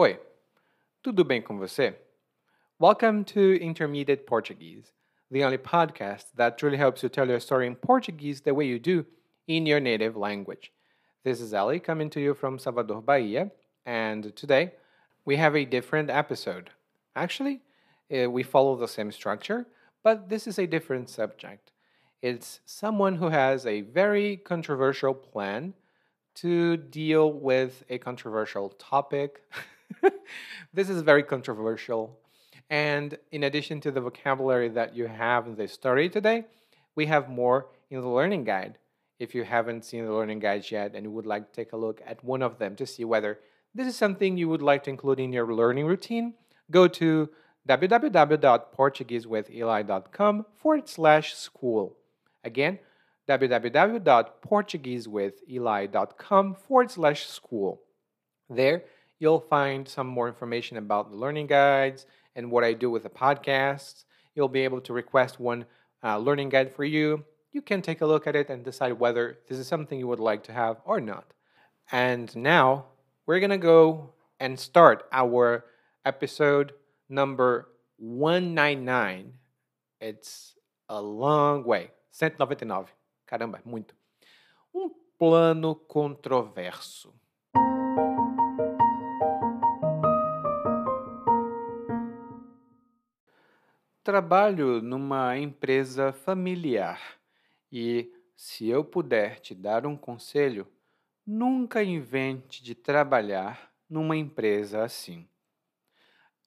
Oi, tudo bem com você? Welcome to Intermediate Portuguese, the only podcast that truly helps you tell your story in Portuguese the way you do in your native language. This is Ali coming to you from Salvador, Bahia, and today we have a different episode. Actually, uh, we follow the same structure, but this is a different subject. It's someone who has a very controversial plan to deal with a controversial topic. this is very controversial. And in addition to the vocabulary that you have in the story today, we have more in the learning guide. If you haven't seen the learning guides yet and you would like to take a look at one of them to see whether this is something you would like to include in your learning routine, go to www.portuguesewitheli.com forward slash school. Again, www.portuguesewitheli.com forward slash school. There, you'll find some more information about the learning guides and what I do with the podcasts. You'll be able to request one uh, learning guide for you. You can take a look at it and decide whether this is something you would like to have or not. And now, we're going to go and start our episode number 199. It's a long way. 199. Caramba, muito. Um plano controverso. Trabalho numa empresa familiar e, se eu puder te dar um conselho, nunca invente de trabalhar numa empresa assim.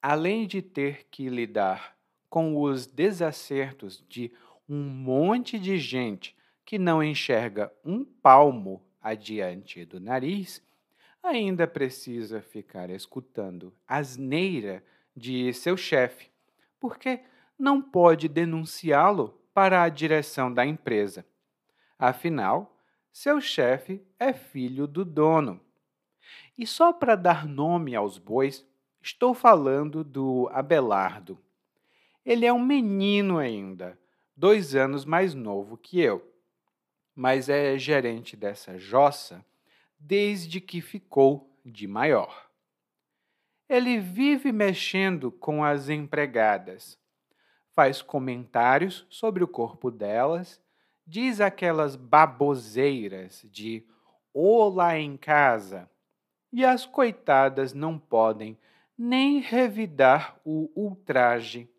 Além de ter que lidar com os desacertos de um monte de gente que não enxerga um palmo adiante do nariz, ainda precisa ficar escutando asneira de seu chefe, porque não pode denunciá-lo para a direção da empresa. Afinal, seu chefe é filho do dono. E só para dar nome aos bois, estou falando do Abelardo. Ele é um menino ainda, dois anos mais novo que eu, mas é gerente dessa jossa desde que ficou de maior. Ele vive mexendo com as empregadas, faz comentários sobre o corpo delas, diz aquelas baboseiras de olá em casa, e as coitadas não podem nem revidar o ultraje.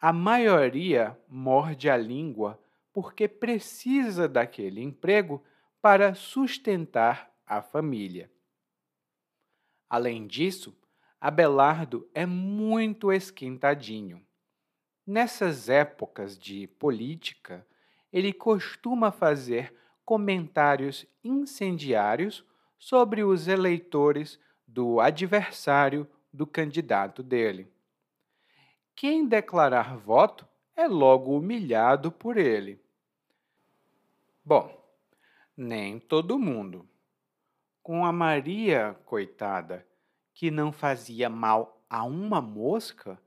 A maioria morde a língua porque precisa daquele emprego para sustentar a família. Além disso, Abelardo é muito esquentadinho. Nessas épocas de política, ele costuma fazer comentários incendiários sobre os eleitores do adversário do candidato dele. Quem declarar voto é logo humilhado por ele. Bom, nem todo mundo. Com a Maria, coitada, que não fazia mal a uma mosca,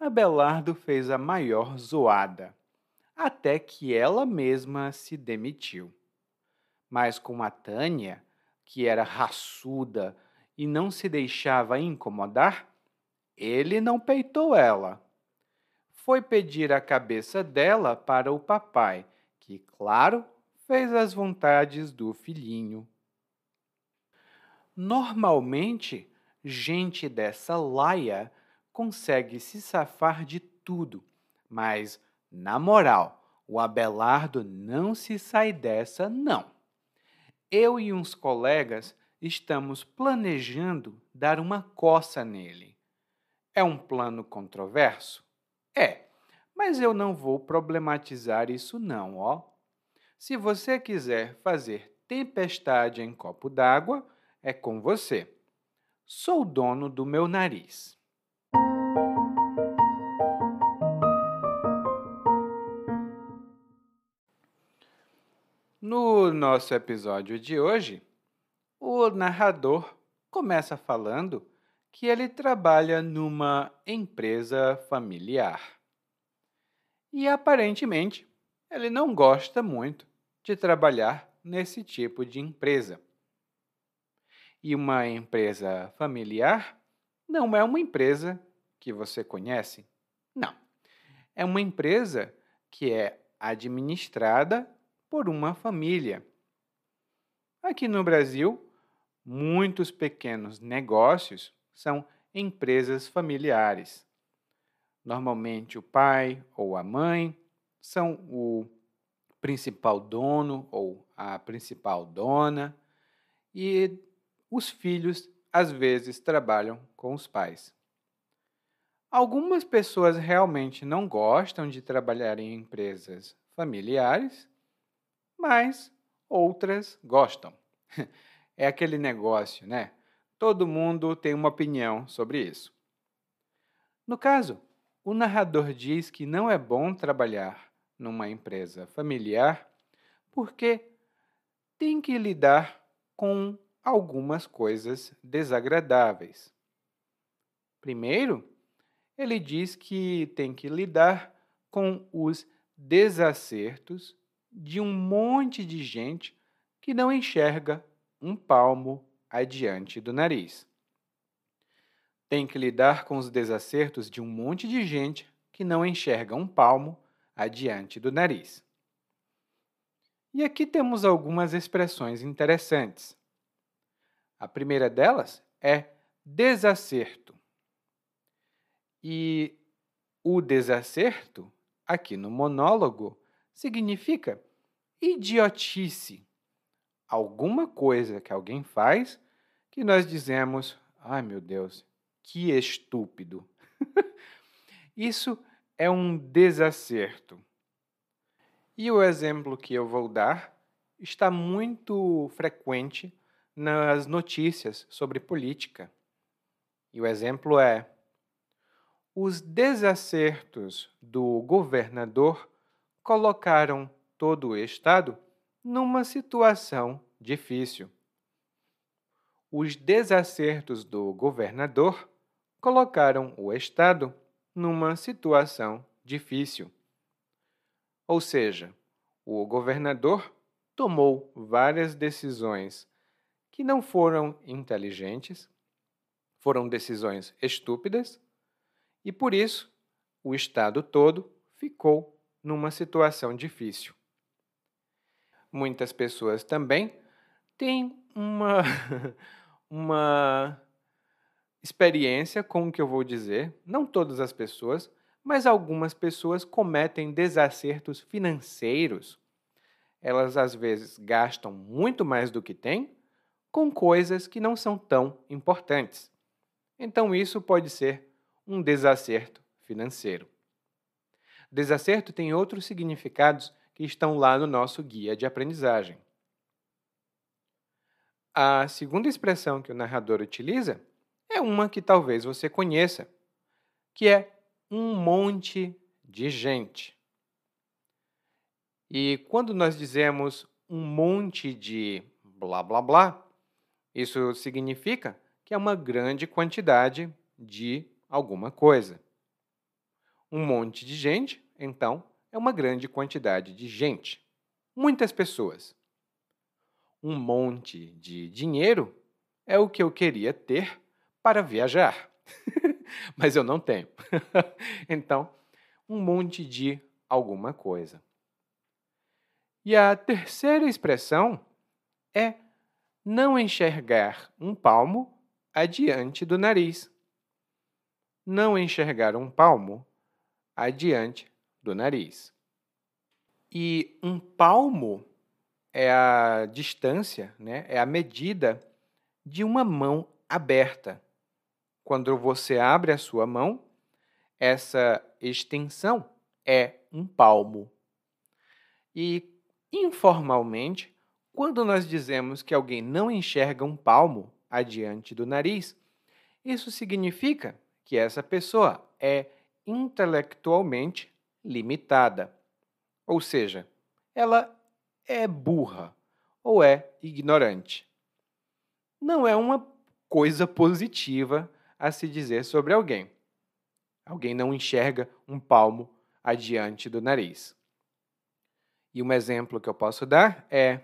Abelardo fez a maior zoada, até que ela mesma se demitiu. Mas com a Tânia, que era raçuda e não se deixava incomodar, ele não peitou ela. Foi pedir a cabeça dela para o papai, que, claro, fez as vontades do filhinho. Normalmente, gente dessa laia consegue se safar de tudo, mas, na moral, o Abelardo não se sai dessa, não. Eu e uns colegas estamos planejando dar uma coça nele. É um plano controverso? É, mas eu não vou problematizar isso não, ó. Se você quiser fazer tempestade em copo d'água, é com você. Sou dono do meu nariz. Nosso episódio de hoje, o narrador começa falando que ele trabalha numa empresa familiar. E aparentemente, ele não gosta muito de trabalhar nesse tipo de empresa. E uma empresa familiar não é uma empresa que você conhece. Não. É uma empresa que é administrada por uma família. Aqui no Brasil, muitos pequenos negócios são empresas familiares. Normalmente, o pai ou a mãe são o principal dono ou a principal dona, e os filhos às vezes trabalham com os pais. Algumas pessoas realmente não gostam de trabalhar em empresas familiares, mas outras gostam. É aquele negócio, né? Todo mundo tem uma opinião sobre isso. No caso, o narrador diz que não é bom trabalhar numa empresa familiar porque tem que lidar com algumas coisas desagradáveis. Primeiro, ele diz que tem que lidar com os desacertos de um monte de gente que não enxerga um palmo adiante do nariz. Tem que lidar com os desacertos de um monte de gente que não enxerga um palmo adiante do nariz. E aqui temos algumas expressões interessantes. A primeira delas é desacerto. E o desacerto, aqui no monólogo, significa idiotice. Alguma coisa que alguém faz que nós dizemos, ai meu Deus, que estúpido. Isso é um desacerto. E o exemplo que eu vou dar está muito frequente nas notícias sobre política. E o exemplo é: os desacertos do governador colocaram todo o Estado numa situação difícil. Os desacertos do governador colocaram o Estado numa situação difícil. Ou seja, o governador tomou várias decisões que não foram inteligentes, foram decisões estúpidas e por isso o Estado todo ficou numa situação difícil. Muitas pessoas também têm uma, uma experiência com o que eu vou dizer, não todas as pessoas, mas algumas pessoas cometem desacertos financeiros. Elas às vezes gastam muito mais do que têm com coisas que não são tão importantes. Então, isso pode ser um desacerto financeiro. Desacerto tem outros significados que estão lá no nosso guia de aprendizagem. A segunda expressão que o narrador utiliza é uma que talvez você conheça, que é um monte de gente. E quando nós dizemos um monte de blá blá blá, isso significa que é uma grande quantidade de alguma coisa. Um monte de gente, então, é uma grande quantidade de gente. Muitas pessoas. Um monte de dinheiro é o que eu queria ter para viajar. Mas eu não tenho. então, um monte de alguma coisa. E a terceira expressão é não enxergar um palmo adiante do nariz não enxergar um palmo adiante do nariz. E um palmo é a distância, né? é a medida de uma mão aberta. Quando você abre a sua mão, essa extensão é um palmo. E, informalmente, quando nós dizemos que alguém não enxerga um palmo adiante do nariz, isso significa que essa pessoa é intelectualmente limitada. Ou seja, ela é burra ou é ignorante. Não é uma coisa positiva a se dizer sobre alguém. Alguém não enxerga um palmo adiante do nariz. E um exemplo que eu posso dar é: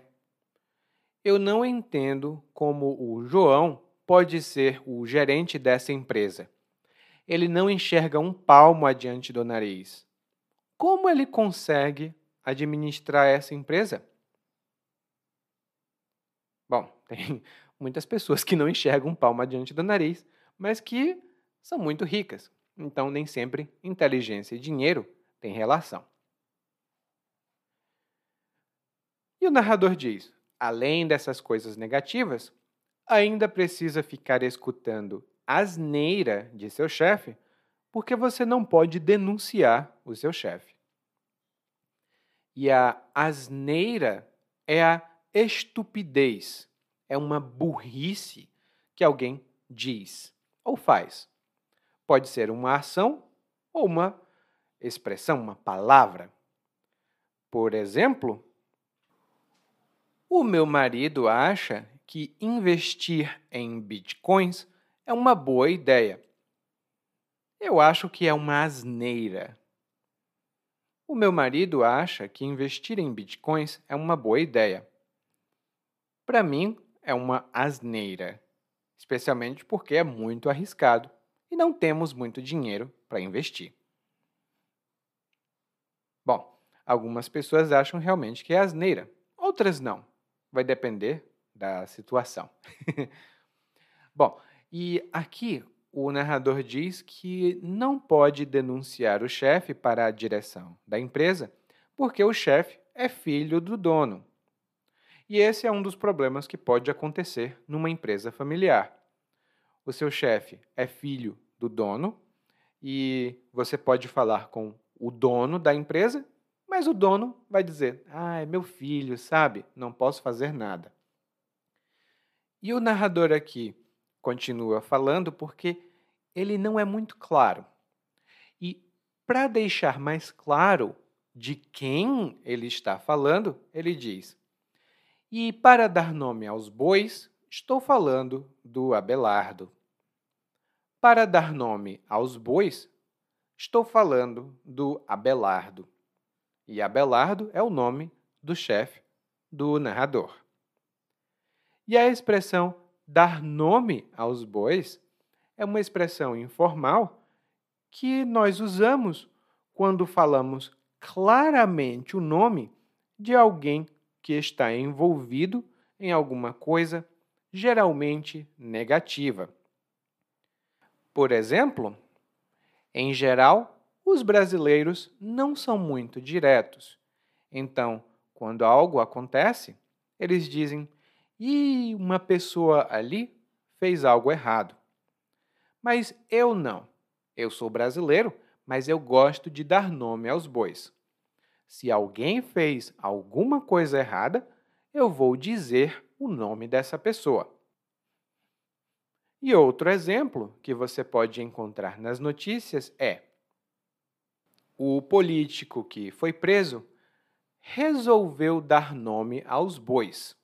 eu não entendo como o João pode ser o gerente dessa empresa. Ele não enxerga um palmo adiante do nariz. Como ele consegue administrar essa empresa? Bom, tem muitas pessoas que não enxergam palmo adiante do nariz, mas que são muito ricas. Então, nem sempre inteligência e dinheiro têm relação. E o narrador diz: além dessas coisas negativas, ainda precisa ficar escutando asneira de seu chefe, porque você não pode denunciar o seu chefe. E a asneira é a estupidez, é uma burrice que alguém diz ou faz. Pode ser uma ação ou uma expressão, uma palavra. Por exemplo, o meu marido acha que investir em bitcoins é uma boa ideia. Eu acho que é uma asneira. O meu marido acha que investir em bitcoins é uma boa ideia. Para mim, é uma asneira, especialmente porque é muito arriscado e não temos muito dinheiro para investir. Bom, algumas pessoas acham realmente que é asneira, outras não. Vai depender da situação. Bom, e aqui o narrador diz que não pode denunciar o chefe para a direção da empresa porque o chefe é filho do dono. E esse é um dos problemas que pode acontecer numa empresa familiar. O seu chefe é filho do dono e você pode falar com o dono da empresa, mas o dono vai dizer: Ah, é meu filho, sabe? Não posso fazer nada. E o narrador aqui continua falando porque ele não é muito claro. E para deixar mais claro de quem ele está falando, ele diz: e para dar nome aos bois, estou falando do Abelardo. Para dar nome aos bois, estou falando do Abelardo. E Abelardo é o nome do chefe do narrador. E a expressão dar nome aos bois é uma expressão informal que nós usamos quando falamos claramente o nome de alguém que está envolvido em alguma coisa geralmente negativa. Por exemplo, em geral, os brasileiros não são muito diretos. Então, quando algo acontece, eles dizem: "E uma pessoa ali fez algo errado". Mas eu não. Eu sou brasileiro, mas eu gosto de dar nome aos bois. Se alguém fez alguma coisa errada, eu vou dizer o nome dessa pessoa. E outro exemplo que você pode encontrar nas notícias é: o político que foi preso resolveu dar nome aos bois.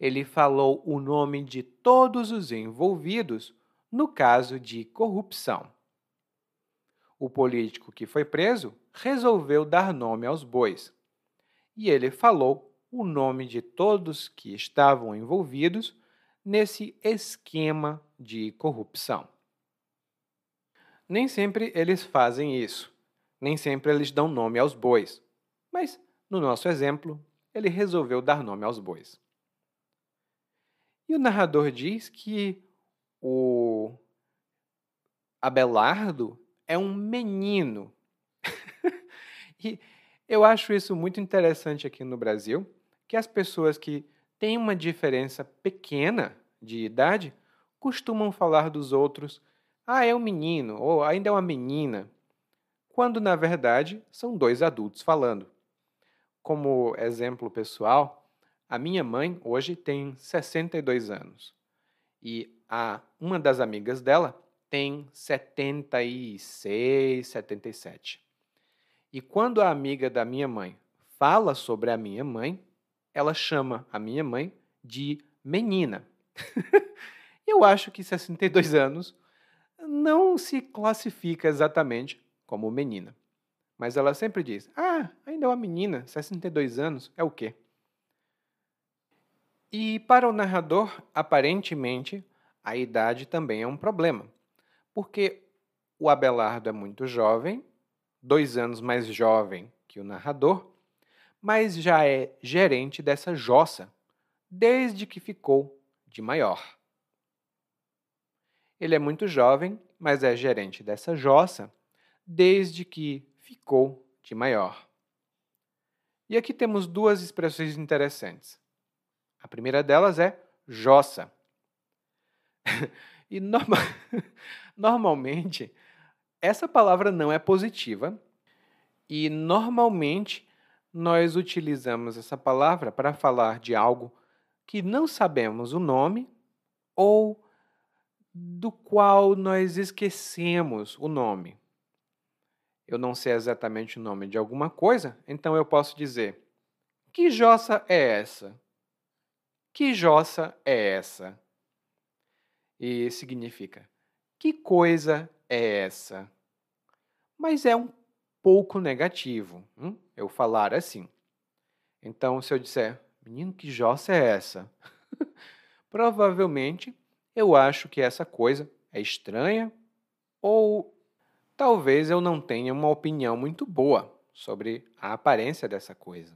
Ele falou o nome de todos os envolvidos no caso de corrupção. O político que foi preso resolveu dar nome aos bois. E ele falou o nome de todos que estavam envolvidos nesse esquema de corrupção. Nem sempre eles fazem isso, nem sempre eles dão nome aos bois, mas no nosso exemplo, ele resolveu dar nome aos bois. E o narrador diz que o Abelardo é um menino e eu acho isso muito interessante aqui no Brasil, que as pessoas que têm uma diferença pequena de idade costumam falar dos outros, ah, é um menino, ou ainda é uma menina, quando na verdade são dois adultos falando. Como exemplo pessoal, a minha mãe hoje tem 62 anos e a uma das amigas dela tem 76, 77. E quando a amiga da minha mãe fala sobre a minha mãe, ela chama a minha mãe de menina. Eu acho que 62 anos não se classifica exatamente como menina. Mas ela sempre diz: Ah, ainda é uma menina, 62 anos, é o quê? E para o narrador, aparentemente, a idade também é um problema, porque o Abelardo é muito jovem, dois anos mais jovem que o narrador, mas já é gerente dessa jossa desde que ficou de maior. Ele é muito jovem, mas é gerente dessa jossa desde que ficou de maior. E aqui temos duas expressões interessantes. A primeira delas é jossa. e norma normalmente, essa palavra não é positiva e normalmente nós utilizamos essa palavra para falar de algo que não sabemos o nome ou do qual nós esquecemos o nome. Eu não sei exatamente o nome de alguma coisa, então eu posso dizer: Que jossa é essa? Que jossa é essa? E significa: Que coisa é essa? Mas é um pouco negativo hum? eu falar assim. Então, se eu disser, menino, que jossa é essa? Provavelmente eu acho que essa coisa é estranha ou talvez eu não tenha uma opinião muito boa sobre a aparência dessa coisa.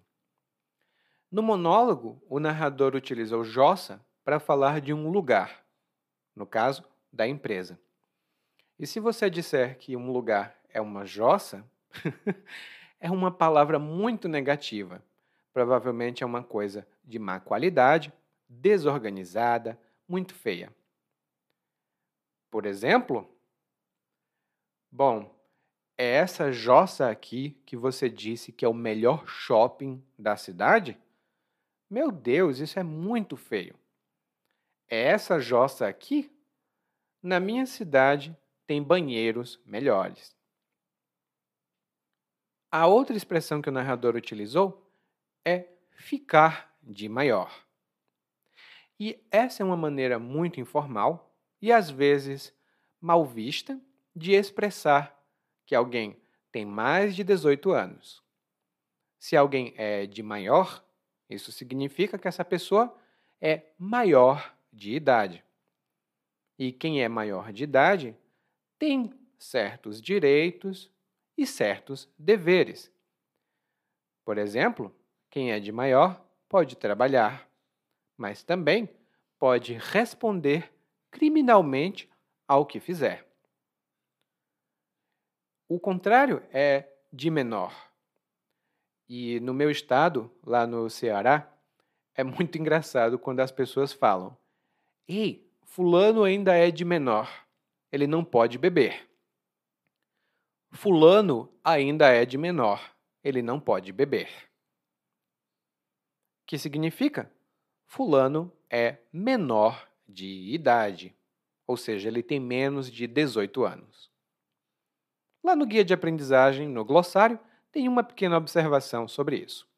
No monólogo, o narrador utilizou jossa para falar de um lugar, no caso, da empresa. E se você disser que um lugar é uma jossa, é uma palavra muito negativa. Provavelmente é uma coisa de má qualidade, desorganizada, muito feia. Por exemplo, bom, é essa jossa aqui que você disse que é o melhor shopping da cidade? Meu Deus, isso é muito feio. É essa jossa aqui? Na minha cidade tem banheiros melhores. A outra expressão que o narrador utilizou é ficar de maior. E essa é uma maneira muito informal e às vezes mal vista de expressar que alguém tem mais de 18 anos. Se alguém é de maior, isso significa que essa pessoa é maior de idade. E quem é maior de idade tem certos direitos e certos deveres. Por exemplo, quem é de maior pode trabalhar, mas também pode responder criminalmente ao que fizer. O contrário é de menor. E no meu estado, lá no Ceará, é muito engraçado quando as pessoas falam: Ei, Fulano ainda é de menor, ele não pode beber. Fulano ainda é de menor, ele não pode beber. Que significa? Fulano é menor de idade, ou seja, ele tem menos de 18 anos. Lá no guia de aprendizagem, no glossário, tem uma pequena observação sobre isso.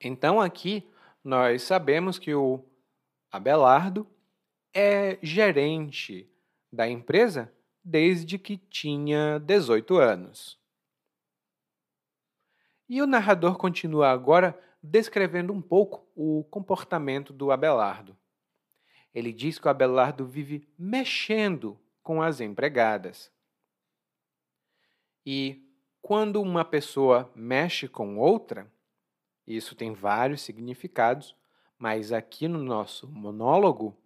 Então, aqui nós sabemos que o Abelardo é gerente da empresa desde que tinha 18 anos. E o narrador continua agora descrevendo um pouco o comportamento do Abelardo. Ele diz que o Abelardo vive mexendo com as empregadas. E quando uma pessoa mexe com outra, isso tem vários significados, mas aqui no nosso monólogo,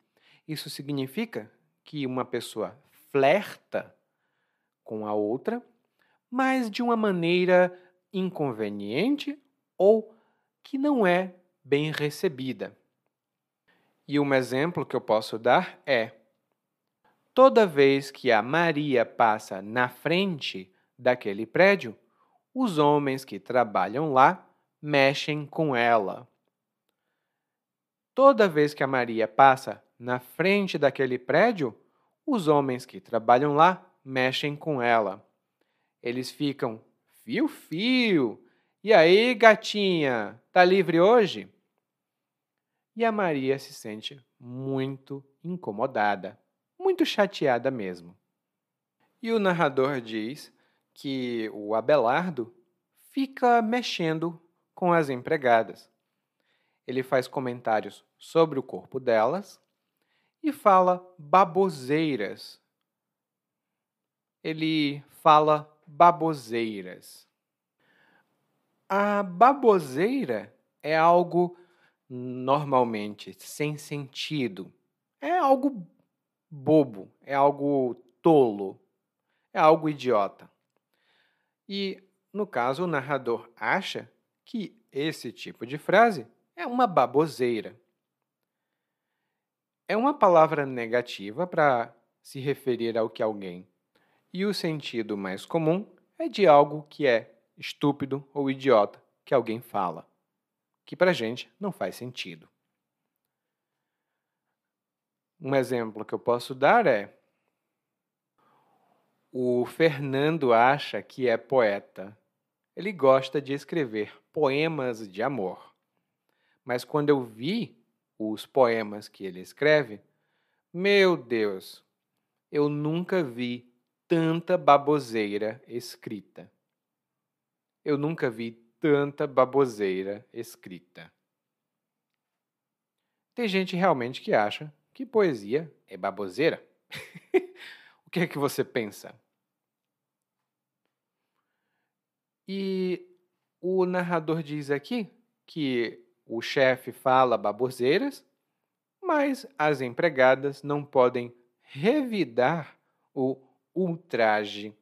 isso significa que uma pessoa flerta com a outra, mas de uma maneira inconveniente ou que não é bem recebida. E um exemplo que eu posso dar é: toda vez que a Maria passa na frente daquele prédio, os homens que trabalham lá mexem com ela. Toda vez que a Maria passa na frente daquele prédio, os homens que trabalham lá mexem com ela. Eles ficam fio-fio. E aí, gatinha, tá livre hoje? E a Maria se sente muito incomodada, muito chateada mesmo. E o narrador diz que o Abelardo fica mexendo com as empregadas. Ele faz comentários sobre o corpo delas e fala baboseiras. Ele fala baboseiras. A baboseira é algo normalmente sem sentido. É algo bobo, é algo tolo, é algo idiota. E, no caso, o narrador acha que esse tipo de frase é uma baboseira. É uma palavra negativa para se referir ao que alguém. E o sentido mais comum é de algo que é estúpido ou idiota que alguém fala, que para gente não faz sentido. Um exemplo que eu posso dar é: o Fernando acha que é poeta. Ele gosta de escrever poemas de amor. Mas quando eu vi os poemas que ele escreve, meu Deus, eu nunca vi tanta baboseira escrita. Eu nunca vi tanta baboseira escrita. Tem gente realmente que acha que poesia é baboseira. o que é que você pensa? E o narrador diz aqui que o chefe fala baboseiras, mas as empregadas não podem revidar o ultraje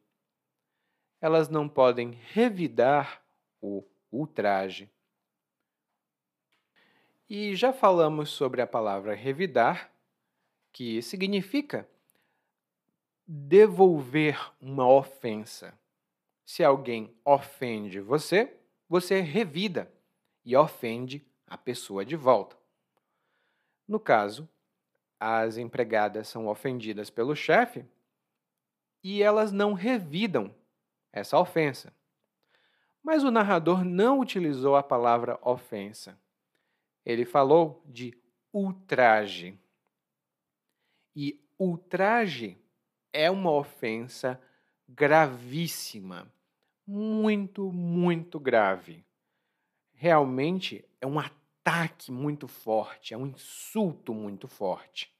elas não podem revidar o ultraje. E já falamos sobre a palavra revidar, que significa devolver uma ofensa. Se alguém ofende você, você revida e ofende a pessoa de volta. No caso, as empregadas são ofendidas pelo chefe e elas não revidam essa ofensa. Mas o narrador não utilizou a palavra ofensa. Ele falou de ultraje. E ultraje é uma ofensa gravíssima, muito, muito grave. Realmente é um ataque muito forte, é um insulto muito forte.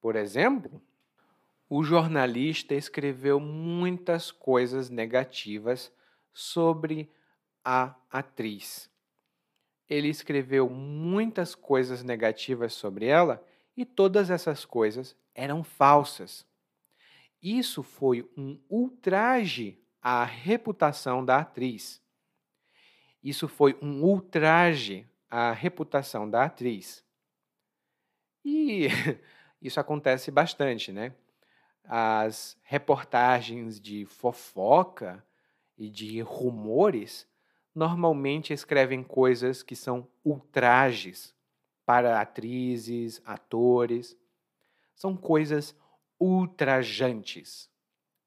Por exemplo, o jornalista escreveu muitas coisas negativas sobre a atriz. Ele escreveu muitas coisas negativas sobre ela e todas essas coisas eram falsas. Isso foi um ultraje à reputação da atriz. Isso foi um ultraje à reputação da atriz. E isso acontece bastante, né? as reportagens de fofoca e de rumores normalmente escrevem coisas que são ultrajes para atrizes, atores. São coisas ultrajantes.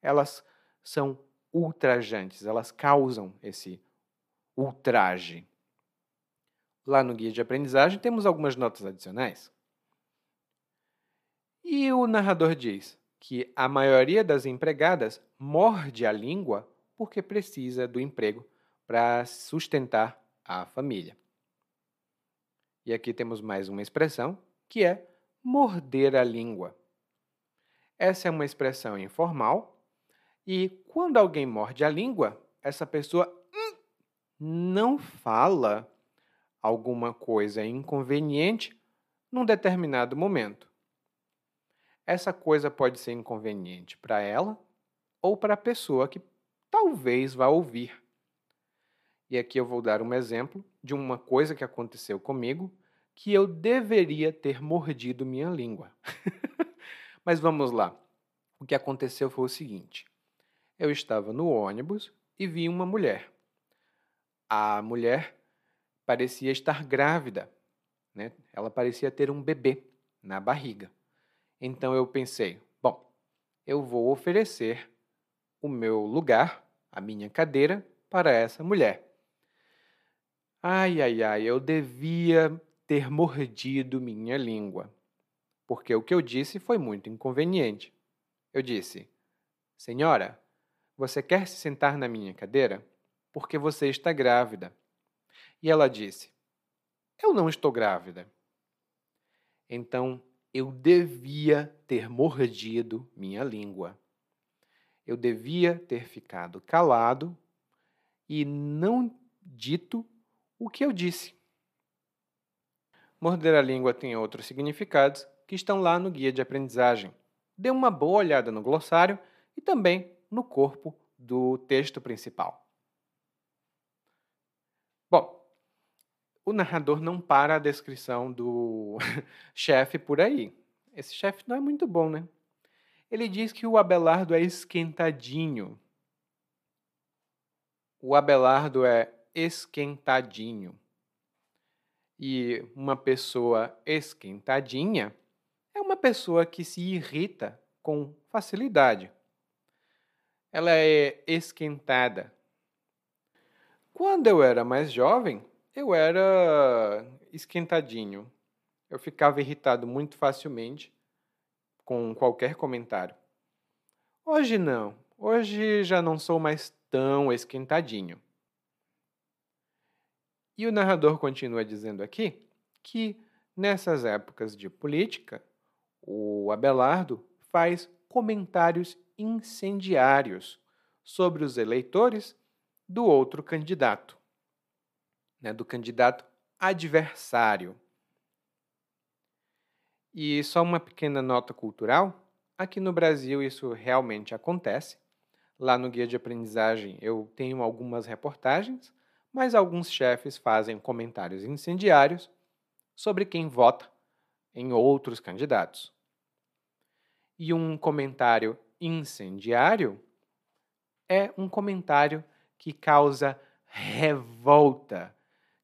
Elas são ultrajantes, elas causam esse ultraje. Lá no guia de aprendizagem temos algumas notas adicionais. E o narrador diz: que a maioria das empregadas morde a língua porque precisa do emprego para sustentar a família. E aqui temos mais uma expressão que é morder a língua. Essa é uma expressão informal e quando alguém morde a língua, essa pessoa hum, não fala alguma coisa inconveniente num determinado momento essa coisa pode ser inconveniente para ela ou para a pessoa que talvez vá ouvir. E aqui eu vou dar um exemplo de uma coisa que aconteceu comigo que eu deveria ter mordido minha língua. Mas vamos lá. O que aconteceu foi o seguinte: eu estava no ônibus e vi uma mulher. A mulher parecia estar grávida, né? ela parecia ter um bebê na barriga. Então eu pensei, bom, eu vou oferecer o meu lugar, a minha cadeira, para essa mulher. Ai, ai, ai, eu devia ter mordido minha língua, porque o que eu disse foi muito inconveniente. Eu disse: Senhora, você quer se sentar na minha cadeira? Porque você está grávida. E ela disse: Eu não estou grávida. Então eu devia ter mordido minha língua. Eu devia ter ficado calado e não dito o que eu disse. Morder a língua tem outros significados que estão lá no guia de aprendizagem. Dê uma boa olhada no glossário e também no corpo do texto principal. Bom, o narrador não para a descrição do chefe por aí. Esse chefe não é muito bom, né? Ele diz que o Abelardo é esquentadinho. O Abelardo é esquentadinho. E uma pessoa esquentadinha é uma pessoa que se irrita com facilidade. Ela é esquentada. Quando eu era mais jovem, eu era esquentadinho. Eu ficava irritado muito facilmente com qualquer comentário. Hoje não. Hoje já não sou mais tão esquentadinho. E o narrador continua dizendo aqui que nessas épocas de política, o Abelardo faz comentários incendiários sobre os eleitores do outro candidato, né, do candidato adversário. E só uma pequena nota cultural: aqui no Brasil isso realmente acontece. Lá no guia de aprendizagem eu tenho algumas reportagens mas alguns chefes fazem comentários incendiários sobre quem vota em outros candidatos. E um comentário incendiário é um comentário que causa revolta,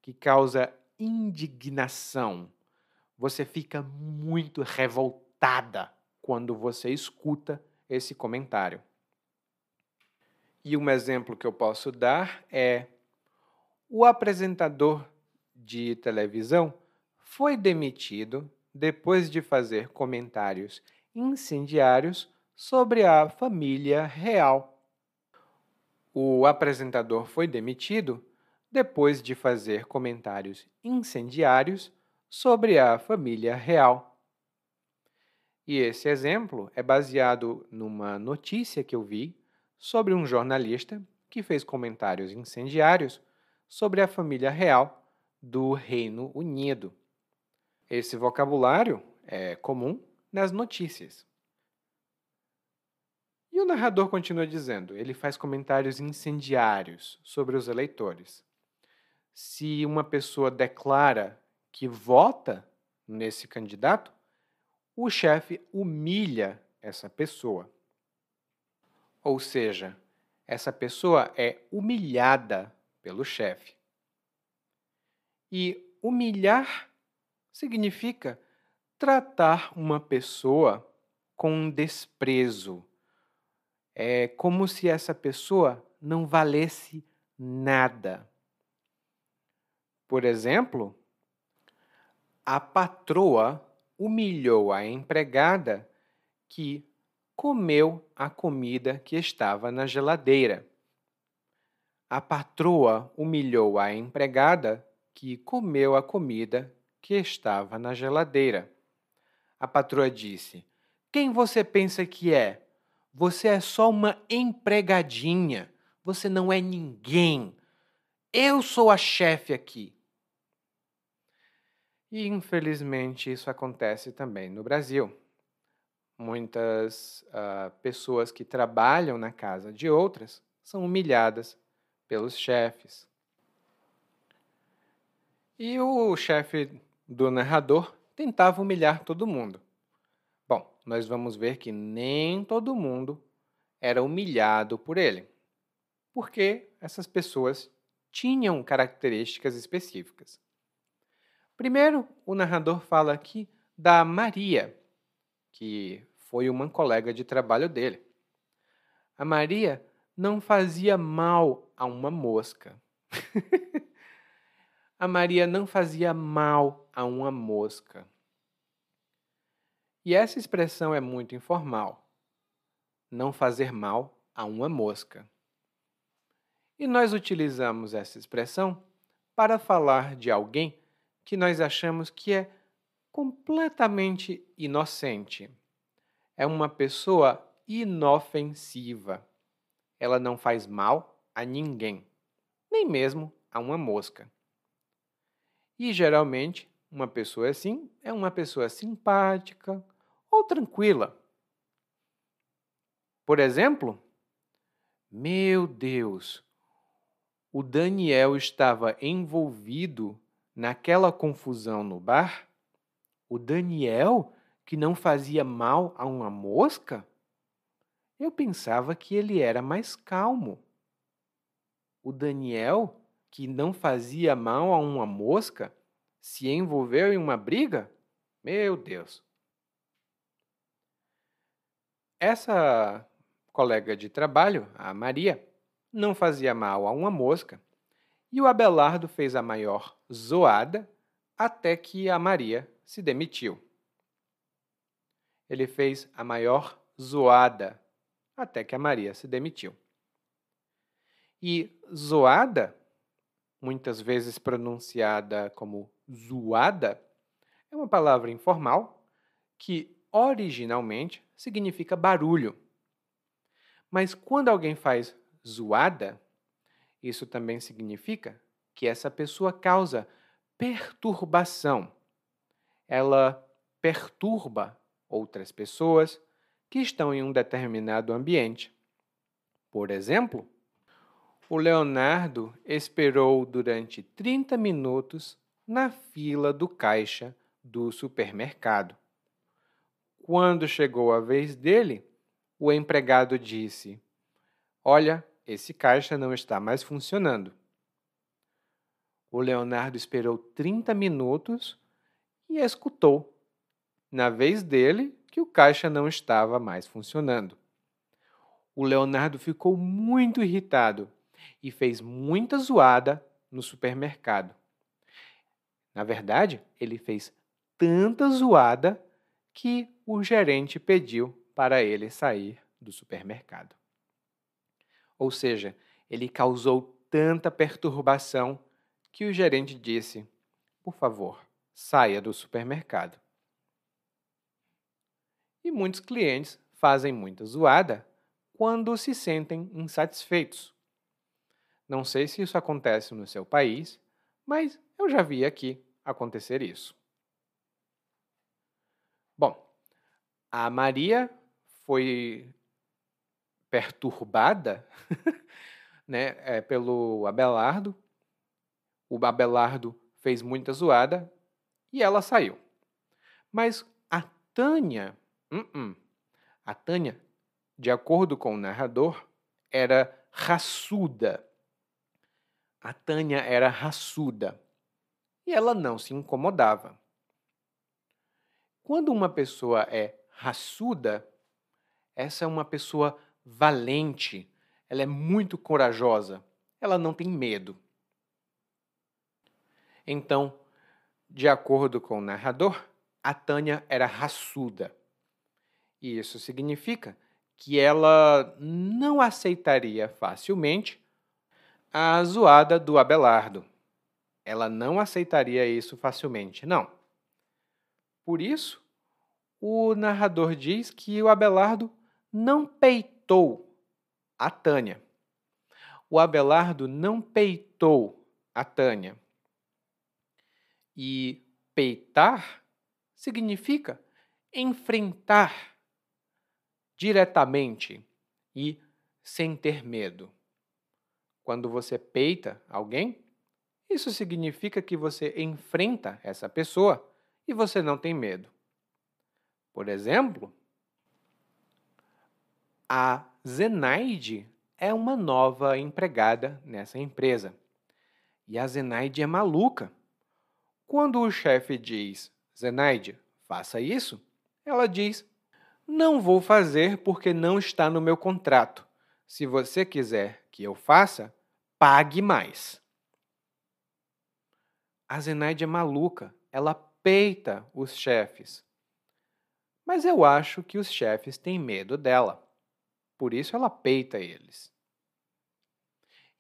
que causa indignação. Você fica muito revoltada quando você escuta esse comentário. E um exemplo que eu posso dar é o apresentador de televisão foi demitido depois de fazer comentários incendiários sobre a família real. O apresentador foi demitido depois de fazer comentários incendiários sobre a família real. E esse exemplo é baseado numa notícia que eu vi sobre um jornalista que fez comentários incendiários sobre a família real do Reino Unido. Esse vocabulário é comum nas notícias. E o narrador continua dizendo: ele faz comentários incendiários sobre os eleitores. Se uma pessoa declara que vota nesse candidato, o chefe humilha essa pessoa. Ou seja, essa pessoa é humilhada pelo chefe. E humilhar significa tratar uma pessoa com desprezo. É como se essa pessoa não valesse nada. Por exemplo, a patroa humilhou a empregada que comeu a comida que estava na geladeira. A patroa humilhou a empregada que comeu a comida que estava na geladeira. A patroa disse: Quem você pensa que é? Você é só uma empregadinha. Você não é ninguém. Eu sou a chefe aqui. E infelizmente isso acontece também no Brasil. Muitas uh, pessoas que trabalham na casa de outras são humilhadas pelos chefes. E o chefe do narrador tentava humilhar todo mundo. Bom, nós vamos ver que nem todo mundo era humilhado por ele, porque essas pessoas tinham características específicas. Primeiro, o narrador fala aqui da Maria, que foi uma colega de trabalho dele. A Maria não fazia mal a uma mosca. a Maria não fazia mal a uma mosca. E essa expressão é muito informal. Não fazer mal a uma mosca. E nós utilizamos essa expressão para falar de alguém que nós achamos que é completamente inocente. É uma pessoa inofensiva. Ela não faz mal a ninguém, nem mesmo a uma mosca. E geralmente, uma pessoa assim é uma pessoa simpática ou tranquila. Por exemplo, meu Deus, o Daniel estava envolvido naquela confusão no bar? O Daniel, que não fazia mal a uma mosca? Eu pensava que ele era mais calmo. O Daniel, que não fazia mal a uma mosca, se envolveu em uma briga? Meu Deus! Essa colega de trabalho, a Maria, não fazia mal a uma mosca e o Abelardo fez a maior zoada até que a Maria se demitiu. Ele fez a maior zoada até que a Maria se demitiu. E zoada, muitas vezes pronunciada como zoada, é uma palavra informal que originalmente significa barulho. Mas quando alguém faz zoada, isso também significa que essa pessoa causa perturbação. Ela perturba outras pessoas que estão em um determinado ambiente. Por exemplo, o Leonardo esperou durante 30 minutos na fila do caixa do supermercado. Quando chegou a vez dele, o empregado disse: Olha, esse caixa não está mais funcionando. O Leonardo esperou 30 minutos e escutou, na vez dele, que o caixa não estava mais funcionando. O Leonardo ficou muito irritado e fez muita zoada no supermercado. Na verdade, ele fez tanta zoada que o gerente pediu para ele sair do supermercado. Ou seja, ele causou tanta perturbação que o gerente disse: Por favor, saia do supermercado. E muitos clientes fazem muita zoada quando se sentem insatisfeitos. Não sei se isso acontece no seu país, mas eu já vi aqui acontecer isso. Bom, a Maria foi perturbada né, é, pelo Abelardo. O Abelardo fez muita zoada e ela saiu. Mas a Tânia, uh -uh, a Tânia, de acordo com o narrador, era raçuda. A Tânia era raçuda e ela não se incomodava. Quando uma pessoa é raçuda, essa é uma pessoa valente, ela é muito corajosa, ela não tem medo. Então, de acordo com o narrador, a Tânia era raçuda. E isso significa que ela não aceitaria facilmente a zoada do Abelardo. Ela não aceitaria isso facilmente, não. Por isso, o narrador diz que o Abelardo não peitou a Tânia. O Abelardo não peitou a Tânia. E peitar significa enfrentar diretamente e sem ter medo. Quando você peita alguém, isso significa que você enfrenta essa pessoa e você não tem medo. Por exemplo, a Zenaide é uma nova empregada nessa empresa. E a Zenaide é maluca. Quando o chefe diz, Zenaide, faça isso, ela diz, não vou fazer porque não está no meu contrato. Se você quiser que eu faça, pague mais. A Zenaide é maluca, ela peita os chefes mas eu acho que os chefes têm medo dela. Por isso ela peita eles.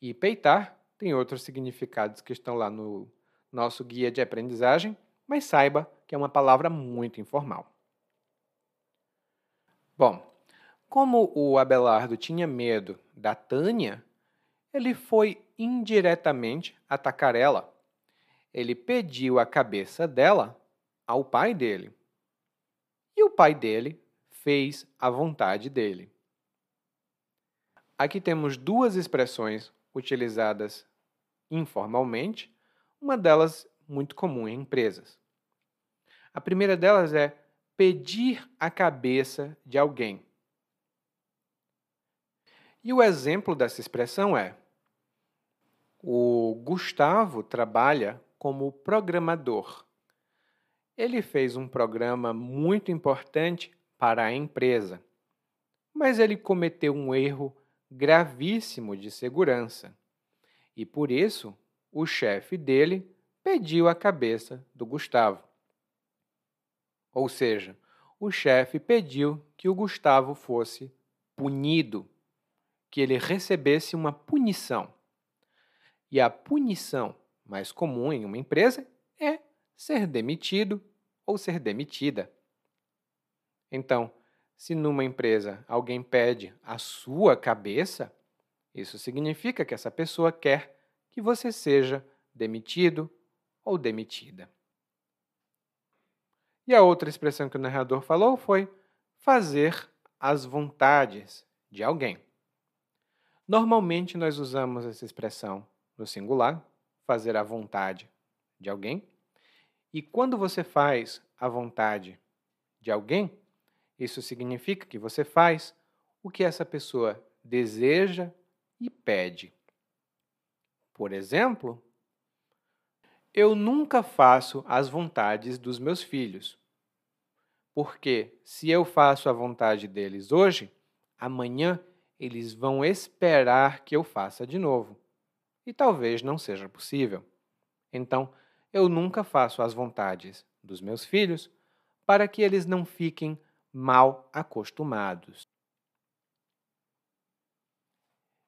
E peitar tem outros significados que estão lá no nosso guia de aprendizagem, mas saiba que é uma palavra muito informal. Bom, como o Abelardo tinha medo da Tânia, ele foi indiretamente atacar ela. Ele pediu a cabeça dela ao pai dele. E o pai dele fez a vontade dele. Aqui temos duas expressões utilizadas informalmente, uma delas muito comum em empresas. A primeira delas é pedir a cabeça de alguém. E o exemplo dessa expressão é: o Gustavo trabalha como programador. Ele fez um programa muito importante para a empresa, mas ele cometeu um erro gravíssimo de segurança. E por isso, o chefe dele pediu a cabeça do Gustavo. Ou seja, o chefe pediu que o Gustavo fosse punido, que ele recebesse uma punição. E a punição mais comum em uma empresa é ser demitido ou ser demitida. Então, se numa empresa alguém pede a sua cabeça, isso significa que essa pessoa quer que você seja demitido ou demitida. E a outra expressão que o narrador falou foi fazer as vontades de alguém. Normalmente nós usamos essa expressão no singular, fazer a vontade de alguém. E quando você faz a vontade de alguém, isso significa que você faz o que essa pessoa deseja e pede. Por exemplo, eu nunca faço as vontades dos meus filhos. Porque se eu faço a vontade deles hoje, amanhã eles vão esperar que eu faça de novo. E talvez não seja possível. Então, eu nunca faço as vontades dos meus filhos para que eles não fiquem mal acostumados.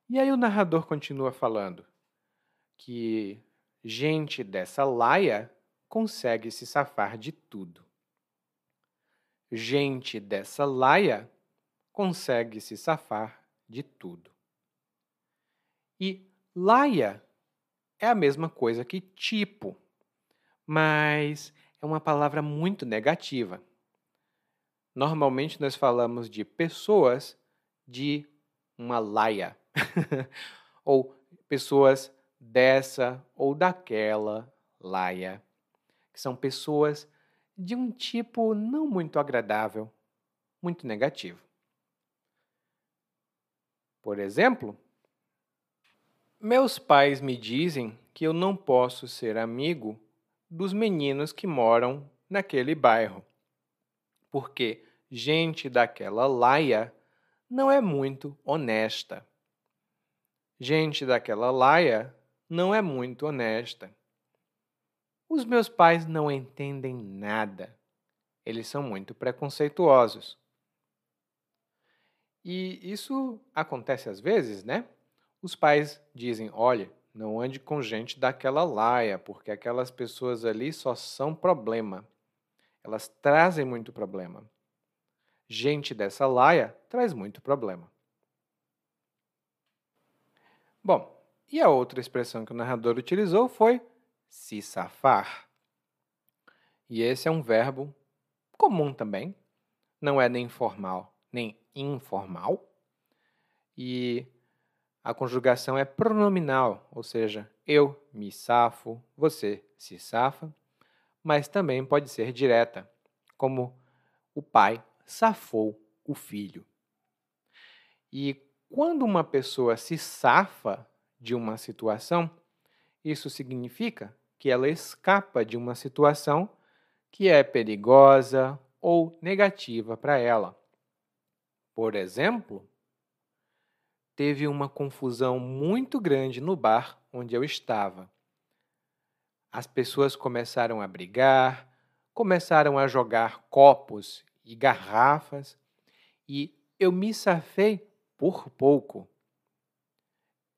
E aí o narrador continua falando que gente dessa laia consegue se safar de tudo. Gente dessa laia consegue se safar de tudo. E laia é a mesma coisa que tipo, mas é uma palavra muito negativa. Normalmente nós falamos de pessoas de uma laia, ou pessoas dessa ou daquela laia, que são pessoas de um tipo não muito agradável, muito negativo. Por exemplo, meus pais me dizem que eu não posso ser amigo dos meninos que moram naquele bairro, porque gente daquela laia não é muito honesta. Gente daquela laia não é muito honesta. Os meus pais não entendem nada. Eles são muito preconceituosos. E isso acontece às vezes, né? Os pais dizem: olha, não ande com gente daquela laia, porque aquelas pessoas ali só são problema. Elas trazem muito problema gente dessa laia traz muito problema. Bom, e a outra expressão que o narrador utilizou foi se safar. E esse é um verbo comum também, não é nem formal nem informal. E a conjugação é pronominal, ou seja, eu me safo, você se safa, mas também pode ser direta, como o pai safou o filho. E quando uma pessoa se safa de uma situação, isso significa que ela escapa de uma situação que é perigosa ou negativa para ela. Por exemplo, teve uma confusão muito grande no bar onde eu estava. As pessoas começaram a brigar, começaram a jogar copos e garrafas, e eu me safei por pouco.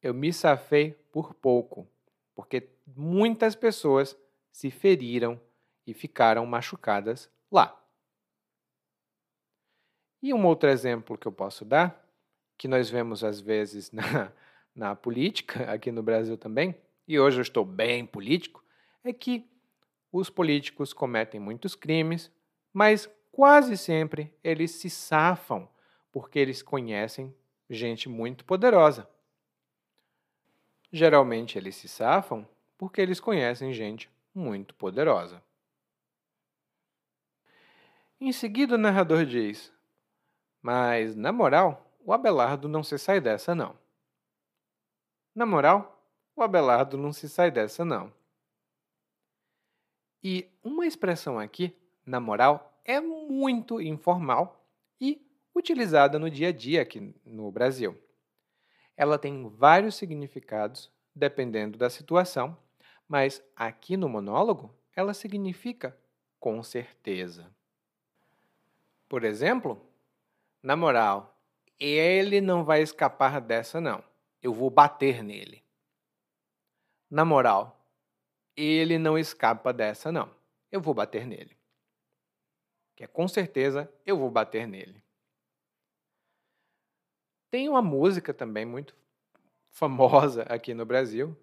Eu me safei por pouco, porque muitas pessoas se feriram e ficaram machucadas lá. E um outro exemplo que eu posso dar, que nós vemos às vezes na, na política, aqui no Brasil também, e hoje eu estou bem político, é que os políticos cometem muitos crimes, mas quase sempre eles se safam porque eles conhecem gente muito poderosa. Geralmente eles se safam porque eles conhecem gente muito poderosa. Em seguida, o narrador diz: Mas, na moral, o Abelardo não se sai dessa, não. Na moral, o Abelardo não se sai dessa, não. E uma expressão aqui, na moral, é muito informal e utilizada no dia a dia aqui no Brasil. Ela tem vários significados dependendo da situação, mas aqui no monólogo ela significa com certeza. Por exemplo, na moral, ele não vai escapar dessa, não. Eu vou bater nele. Na moral, ele não escapa dessa, não. Eu vou bater nele. Que é com certeza eu vou bater nele. Tem uma música também muito famosa aqui no Brasil.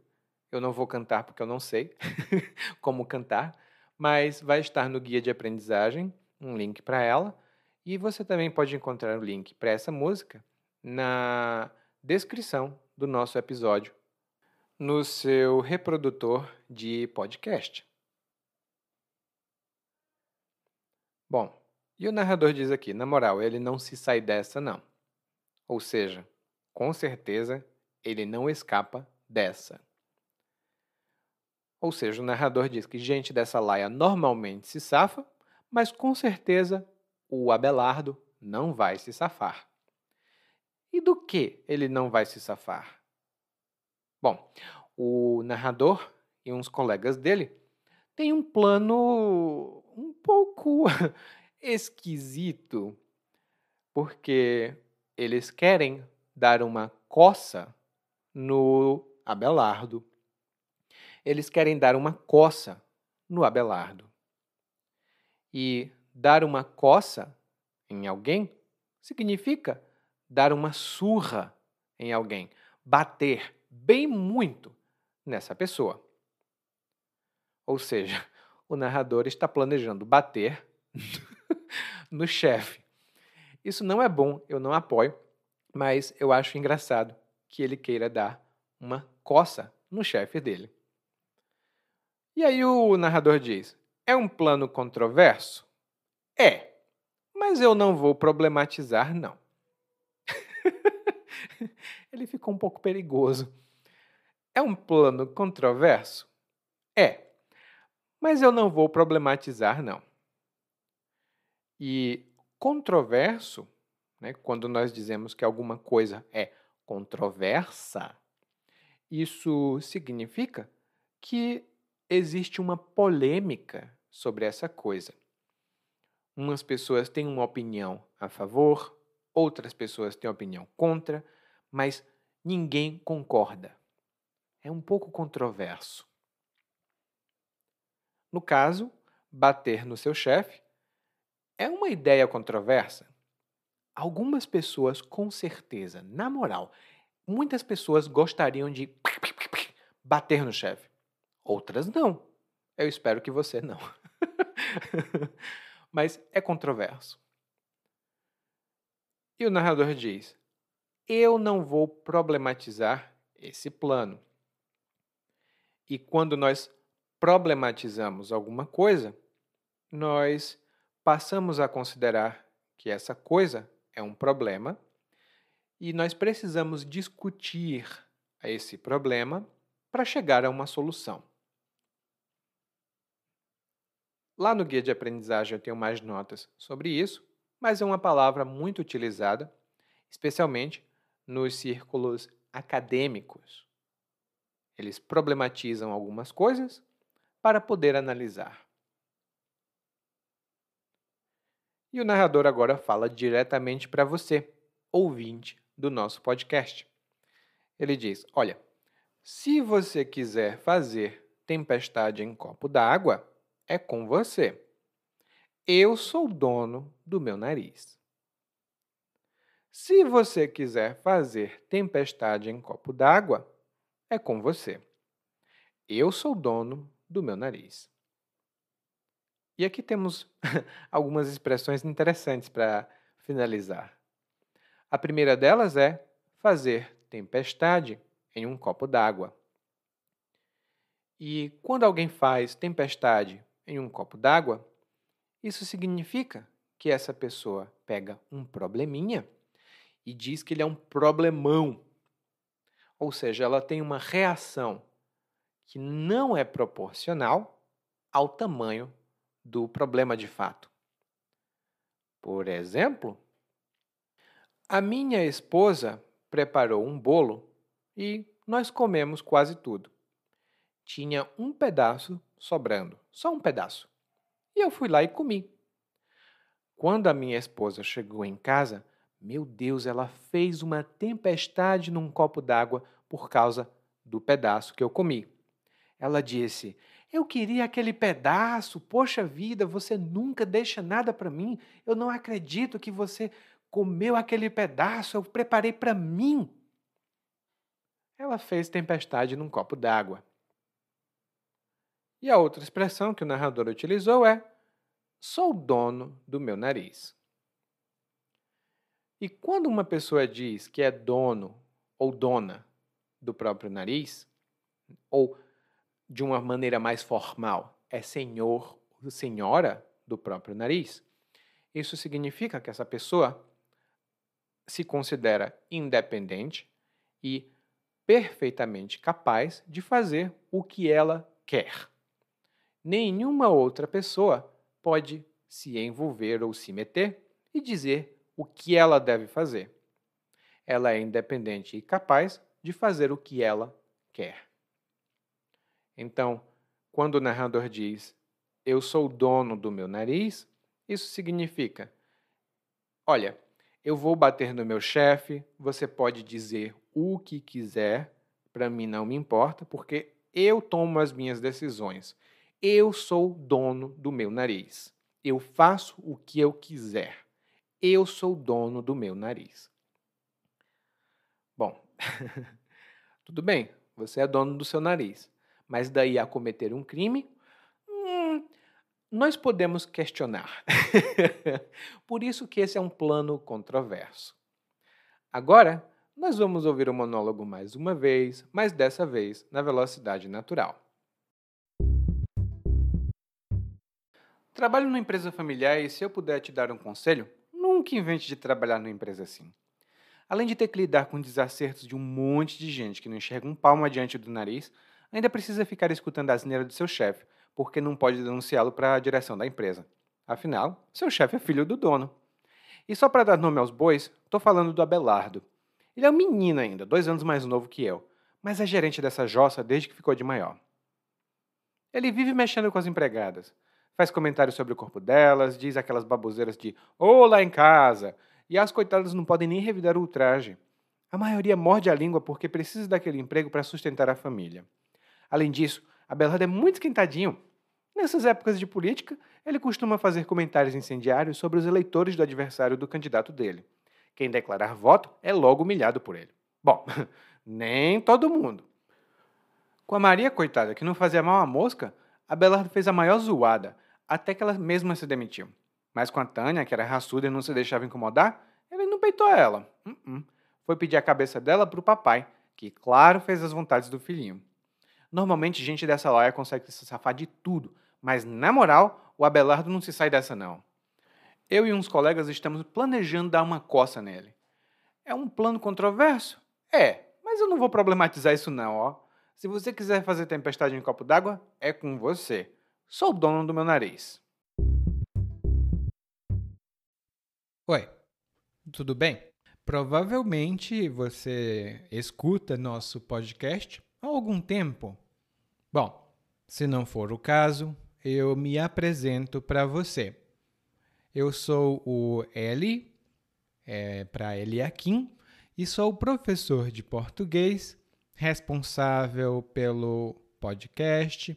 Eu não vou cantar porque eu não sei como cantar, mas vai estar no guia de aprendizagem um link para ela. E você também pode encontrar o link para essa música na descrição do nosso episódio no seu reprodutor de podcast. Bom, e o narrador diz aqui, na moral, ele não se sai dessa, não. Ou seja, com certeza ele não escapa dessa. Ou seja, o narrador diz que gente dessa laia normalmente se safa, mas com certeza o Abelardo não vai se safar. E do que ele não vai se safar? Bom, o narrador e uns colegas dele têm um plano um pouco esquisito, porque eles querem dar uma coça no Abelardo. Eles querem dar uma coça no Abelardo. E dar uma coça em alguém significa dar uma surra em alguém, bater, bem muito nessa pessoa. Ou seja, o narrador está planejando bater no chefe. Isso não é bom, eu não apoio, mas eu acho engraçado que ele queira dar uma coça no chefe dele. E aí o narrador diz: é um plano controverso? É, mas eu não vou problematizar, não. ele ficou um pouco perigoso. É um plano controverso? É, mas eu não vou problematizar, não. E controverso, né, quando nós dizemos que alguma coisa é controversa, isso significa que existe uma polêmica sobre essa coisa. Umas pessoas têm uma opinião a favor, outras pessoas têm opinião contra, mas ninguém concorda. É um pouco controverso. No caso, bater no seu chefe é uma ideia controversa. Algumas pessoas, com certeza, na moral, muitas pessoas gostariam de bater no chefe. Outras não. Eu espero que você não. Mas é controverso. E o narrador diz: Eu não vou problematizar esse plano. E quando nós problematizamos alguma coisa, nós passamos a considerar que essa coisa é um problema e nós precisamos discutir esse problema para chegar a uma solução. Lá no guia de aprendizagem eu tenho mais notas sobre isso, mas é uma palavra muito utilizada, especialmente nos círculos acadêmicos. Eles problematizam algumas coisas para poder analisar. E o narrador agora fala diretamente para você, ouvinte do nosso podcast. Ele diz: Olha, se você quiser fazer tempestade em copo d'água, é com você. Eu sou dono do meu nariz. Se você quiser fazer tempestade em copo d'água, é com você. Eu sou dono do meu nariz. E aqui temos algumas expressões interessantes para finalizar. A primeira delas é fazer tempestade em um copo d'água. E quando alguém faz tempestade em um copo d'água, isso significa que essa pessoa pega um probleminha e diz que ele é um problemão. Ou seja, ela tem uma reação que não é proporcional ao tamanho do problema de fato. Por exemplo, a minha esposa preparou um bolo e nós comemos quase tudo. Tinha um pedaço sobrando, só um pedaço. E eu fui lá e comi. Quando a minha esposa chegou em casa, meu Deus, ela fez uma tempestade num copo d'água por causa do pedaço que eu comi. Ela disse: Eu queria aquele pedaço, poxa vida, você nunca deixa nada para mim. Eu não acredito que você comeu aquele pedaço, eu preparei para mim. Ela fez tempestade num copo d'água. E a outra expressão que o narrador utilizou é: sou dono do meu nariz. E quando uma pessoa diz que é dono ou dona do próprio nariz, ou de uma maneira mais formal, é senhor ou senhora do próprio nariz, isso significa que essa pessoa se considera independente e perfeitamente capaz de fazer o que ela quer. Nenhuma outra pessoa pode se envolver ou se meter e dizer o que ela deve fazer. Ela é independente e capaz de fazer o que ela quer. Então, quando o narrador diz eu sou dono do meu nariz, isso significa: olha, eu vou bater no meu chefe, você pode dizer o que quiser, para mim não me importa, porque eu tomo as minhas decisões. Eu sou dono do meu nariz. Eu faço o que eu quiser. Eu sou dono do meu nariz. Bom, tudo bem, você é dono do seu nariz, mas daí a cometer um crime, nós podemos questionar. Por isso que esse é um plano controverso. Agora, nós vamos ouvir o monólogo mais uma vez, mas dessa vez na velocidade natural. Trabalho numa empresa familiar e se eu puder te dar um conselho, nunca invente de trabalhar numa empresa assim. Além de ter que lidar com desacertos de um monte de gente que não enxerga um palmo adiante do nariz, ainda precisa ficar escutando a asneira do seu chefe, porque não pode denunciá-lo para a direção da empresa. Afinal, seu chefe é filho do dono. E só para dar nome aos bois, estou falando do Abelardo. Ele é um menino ainda, dois anos mais novo que eu, mas é gerente dessa jossa desde que ficou de maior. Ele vive mexendo com as empregadas, faz comentários sobre o corpo delas, diz aquelas baboseiras de "olá em casa", e as coitadas não podem nem revidar o ultraje. A maioria morde a língua porque precisa daquele emprego para sustentar a família. Além disso, Abelardo é muito esquentadinho. Nessas épocas de política, ele costuma fazer comentários incendiários sobre os eleitores do adversário do candidato dele. Quem declarar voto é logo humilhado por ele. Bom, nem todo mundo. Com a Maria, coitada, que não fazia mal à mosca, Abelardo fez a maior zoada, até que ela mesma se demitiu. Mas com a Tânia, que era raçuda e não se deixava incomodar, ele não peitou ela. Uh -uh. Foi pedir a cabeça dela para o papai, que, claro, fez as vontades do filhinho. Normalmente, gente dessa laia consegue se safar de tudo, mas na moral, o Abelardo não se sai dessa não. Eu e uns colegas estamos planejando dar uma coça nele. É um plano controverso? É, mas eu não vou problematizar isso não, ó. Se você quiser fazer tempestade em copo d'água, é com você. Sou o dono do meu nariz. Oi, tudo bem? Provavelmente você escuta nosso podcast há algum tempo. Bom, se não for o caso, eu me apresento para você. Eu sou o Eli, é, para Eliakim, e sou professor de português, responsável pelo podcast,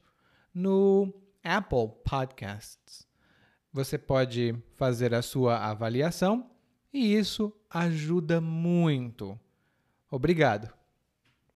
no Apple Podcasts. Você pode fazer a sua avaliação e isso ajuda muito. Obrigado.